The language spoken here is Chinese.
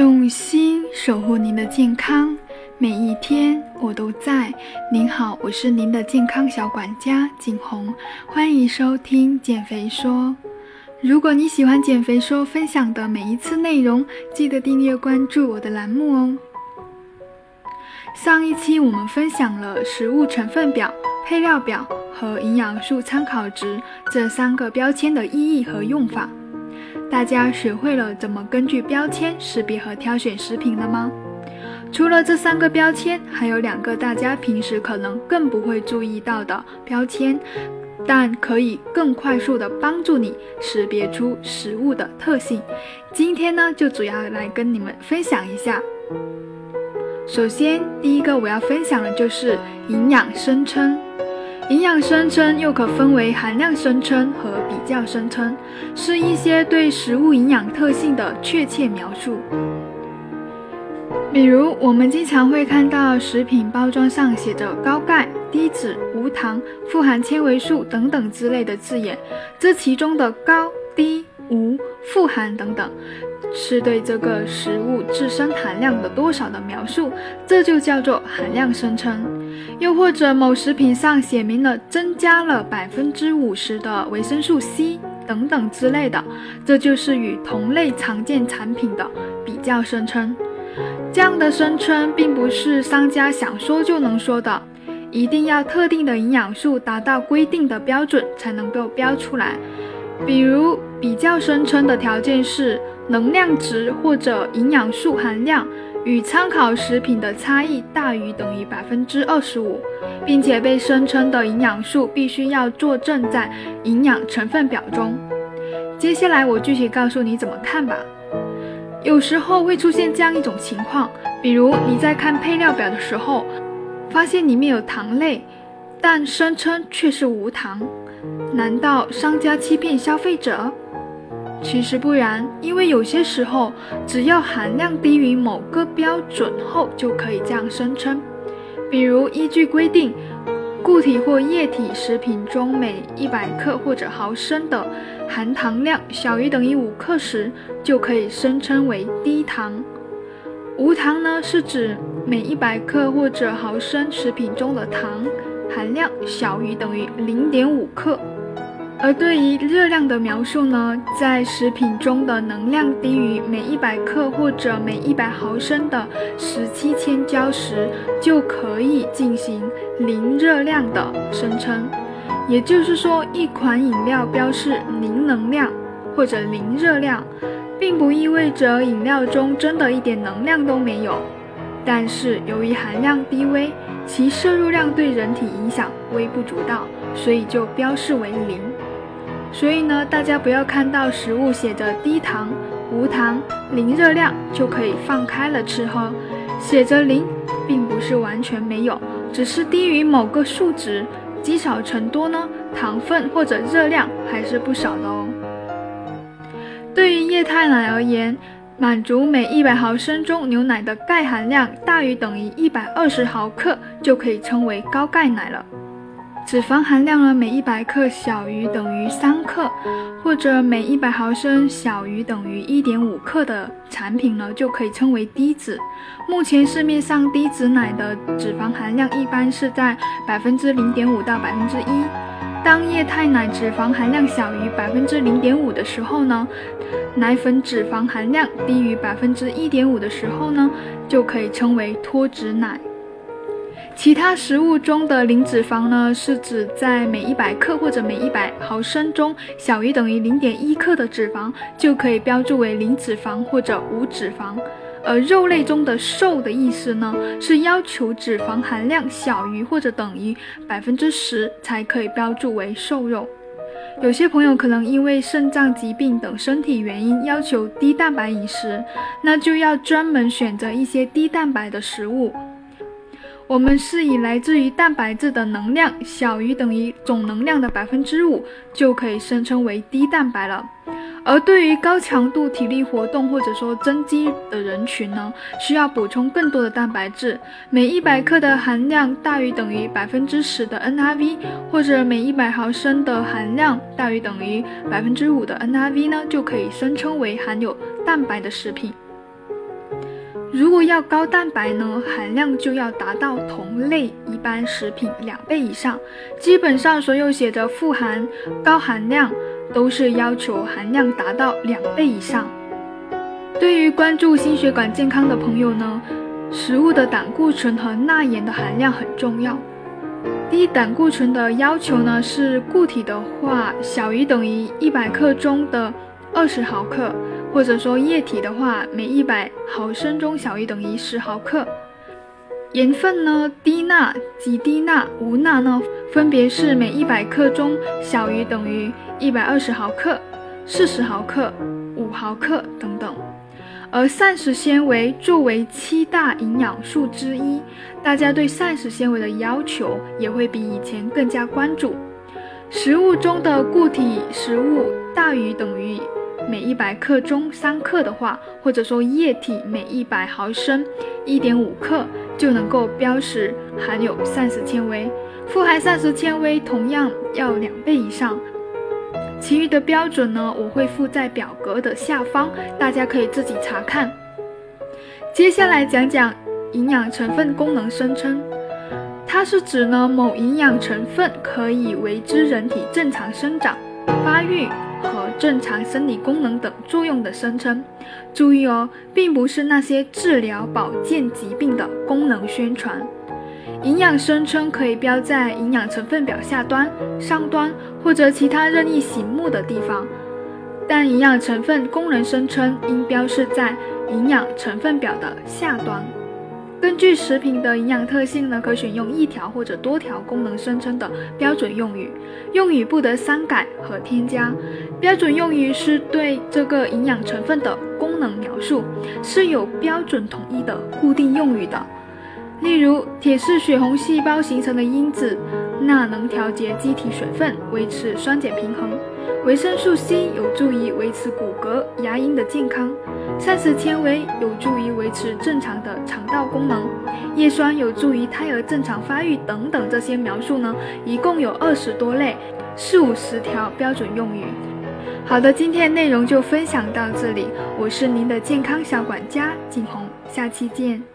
用心守护您的健康，每一天我都在。您好，我是您的健康小管家景红，欢迎收听减肥说。如果你喜欢减肥说分享的每一次内容，记得订阅关注我的栏目哦。上一期我们分享了食物成分表、配料表和营养素参考值这三个标签的意义和用法。大家学会了怎么根据标签识别和挑选食品了吗？除了这三个标签，还有两个大家平时可能更不会注意到的标签，但可以更快速的帮助你识别出食物的特性。今天呢，就主要来跟你们分享一下。首先，第一个我要分享的就是营养声称。营养声称又可分为含量声称和比较声称，是一些对食物营养特性的确切描述。比如，我们经常会看到食品包装上写着高钙、低脂、无糖、富含纤维素等等之类的字眼，这其中的高、低、无、富含等等。是对这个食物自身含量的多少的描述，这就叫做含量声称。又或者某食品上写明了增加了百分之五十的维生素 C 等等之类的，这就是与同类常见产品的比较声称。这样的声称并不是商家想说就能说的，一定要特定的营养素达到规定的标准才能够标出来。比如比较声称的条件是。能量值或者营养素含量与参考食品的差异大于等于百分之二十五，并且被声称的营养素必须要作证在营养成分表中。接下来我具体告诉你怎么看吧。有时候会出现这样一种情况，比如你在看配料表的时候，发现里面有糖类，但声称却是无糖，难道商家欺骗消费者？其实不然，因为有些时候，只要含量低于某个标准后，就可以这样声称。比如依据规定，固体或液体食品中每一百克或者毫升的含糖量小于等于五克时，就可以声称为低糖。无糖呢，是指每一百克或者毫升食品中的糖含量小于等于零点五克。而对于热量的描述呢，在食品中的能量低于每一百克或者每一百毫升的十七千焦时，就可以进行零热量的声称。也就是说，一款饮料标示零能量或者零热量，并不意味着饮料中真的一点能量都没有。但是由于含量低微，其摄入量对人体影响微不足道，所以就标示为零。所以呢，大家不要看到食物写着低糖、无糖、零热量就可以放开了吃喝。写着零，并不是完全没有，只是低于某个数值，积少成多呢，糖分或者热量还是不少的哦。对于液态奶而言，满足每一百毫升中牛奶的钙含量大于等于一百二十毫克，就可以称为高钙奶了。脂肪含量呢，每一百克小于等于三克，或者每一百毫升小于等于一点五克的产品呢，就可以称为低脂。目前市面上低脂奶的脂肪含量一般是在百分之零点五到百分之一。当液态奶脂肪含量小于百分之零点五的时候呢，奶粉脂肪含量低于百分之一点五的时候呢，就可以称为脱脂奶。其他食物中的零脂肪呢，是指在每一百克或者每一百毫升中小于等于零点一克的脂肪，就可以标注为零脂肪或者无脂肪。而肉类中的瘦的意思呢，是要求脂肪含量小于或者等于百分之十才可以标注为瘦肉。有些朋友可能因为肾脏疾病等身体原因要求低蛋白饮食，那就要专门选择一些低蛋白的食物。我们是以来自于蛋白质的能量小于等于总能量的百分之五，就可以声称为低蛋白了。而对于高强度体力活动或者说增肌的人群呢，需要补充更多的蛋白质，每一百克的含量大于等于百分之十的 NRV，或者每一百毫升的含量大于等于百分之五的 NRV 呢，就可以声称为含有蛋白的食品。如果要高蛋白呢，含量就要达到同类一般食品两倍以上。基本上所有写着富含高含量，都是要求含量达到两倍以上。对于关注心血管健康的朋友呢，食物的胆固醇和钠盐的含量很重要。低胆固醇的要求呢，是固体的话小于等于一百克中的二十毫克，或者说液体的话，每一百毫升中小于等于十毫克。盐分呢，低钠、极低钠、无钠呢，分别是每一百克中小于等于一百二十毫克、四十毫克、五毫克等等。而膳食纤维作为七大营养素之一，大家对膳食纤维的要求也会比以前更加关注。食物中的固体食物大于等于每一百克中三克的话，或者说液体每一百毫升一点五克，就能够标识含有膳食纤维。富含膳食纤维同样要两倍以上。其余的标准呢，我会附在表格的下方，大家可以自己查看。接下来讲讲营养成分功能声称，它是指呢某营养成分可以维持人体正常生长、发育正常生理功能等作用的声称。注意哦，并不是那些治疗保健疾病的功能宣传。营养声称可以标在营养成分表下端、上端或者其他任意醒目的地方，但营养成分功能声称应标示在营养成分表的下端。根据食品的营养特性呢，可选用一条或者多条功能声称的标准用语，用语不得删改和添加。标准用语是对这个营养成分的功能描述，是有标准统一的固定用语的。例如，铁是血红细胞形成的因子，钠能调节机体水分，维持酸碱平衡；维生素 C 有助于维持骨骼、牙龈的健康；膳食纤维有助于维持正常的肠道功能；叶酸有助于胎儿正常发育等等。这些描述呢，一共有二十多类，四五十条标准用语。好的，今天内容就分享到这里，我是您的健康小管家景红，下期见。